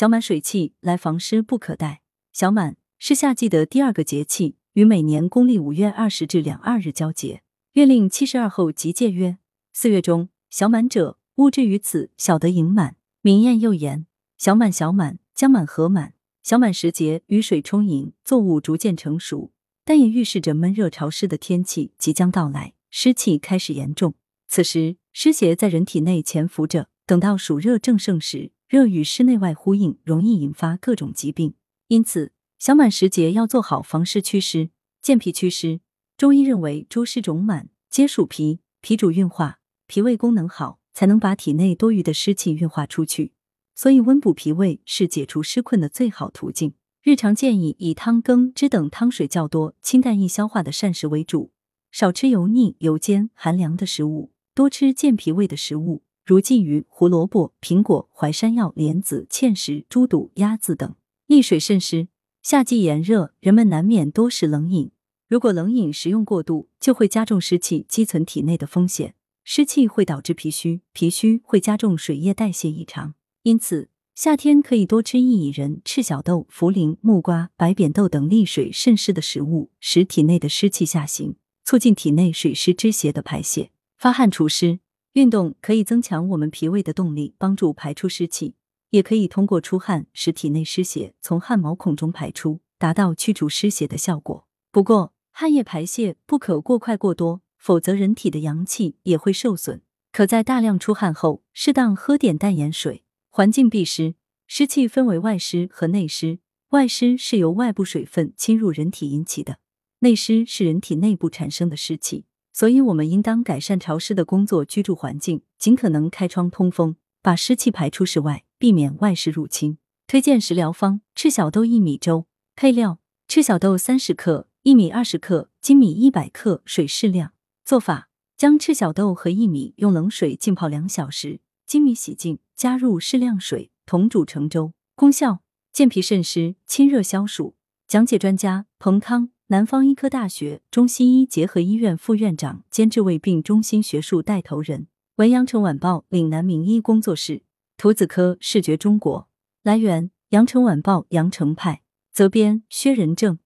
小满水气来防湿不可待。小满是夏季的第二个节气，与每年公历五月二十至两二日交节。月令七十二候即戒曰：四月中，小满者，物至于此，小得盈满。明艳又言：小满，小满，将满何满？小满时节，雨水充盈，作物逐渐成熟，但也预示着闷热潮湿的天气即将到来，湿气开始严重。此时，湿邪在人体内潜伏着，等到暑热正盛时，热与湿内外呼应，容易引发各种疾病。因此，小满时节要做好防湿祛湿、健脾祛湿。中医认为，诸湿肿满皆属脾，脾主运化，脾胃功能好，才能把体内多余的湿气运化出去。所以，温补脾胃是解除湿困的最好途径。日常建议以汤羹汁等汤水较多、清淡易消化的膳食为主，少吃油腻、油煎、寒凉的食物，多吃健脾胃的食物。如鲫鱼、胡萝卜、苹果、淮山药、莲子、芡实、猪肚、鸭子等。利水渗湿，夏季炎热，人们难免多食冷饮。如果冷饮食用过度，就会加重湿气积存体内的风险。湿气会导致脾虚，脾虚会加重水液代谢异常。因此，夏天可以多吃薏苡仁、赤小豆、茯苓、木瓜、白扁豆等利水渗湿的食物，使体内的湿气下行，促进体内水湿之邪的排泄。发汗除湿。运动可以增强我们脾胃的动力，帮助排出湿气；也可以通过出汗使体内湿邪从汗毛孔中排出，达到驱除湿邪的效果。不过，汗液排泄不可过快过多，否则人体的阳气也会受损。可在大量出汗后，适当喝点淡盐水。环境避湿，湿气分为外湿和内湿。外湿是由外部水分侵入人体引起的，内湿是人体内部产生的湿气。所以，我们应当改善潮湿的工作居住环境，尽可能开窗通风，把湿气排出室外，避免外湿入侵。推荐食疗方：赤小豆薏米粥。配料：赤小豆三十克，薏米二十克，粳米一百克，水适量。做法：将赤小豆和薏米用冷水浸泡两小时，粳米洗净，加入适量水，同煮成粥。功效：健脾渗湿，清热消暑。讲解专家：彭康。南方医科大学中西医结合医院副院长兼治未病中心学术带头人，文阳城晚报岭南名医工作室，图子科视觉中国。来源：阳城晚报阳城派，责编：薛仁正。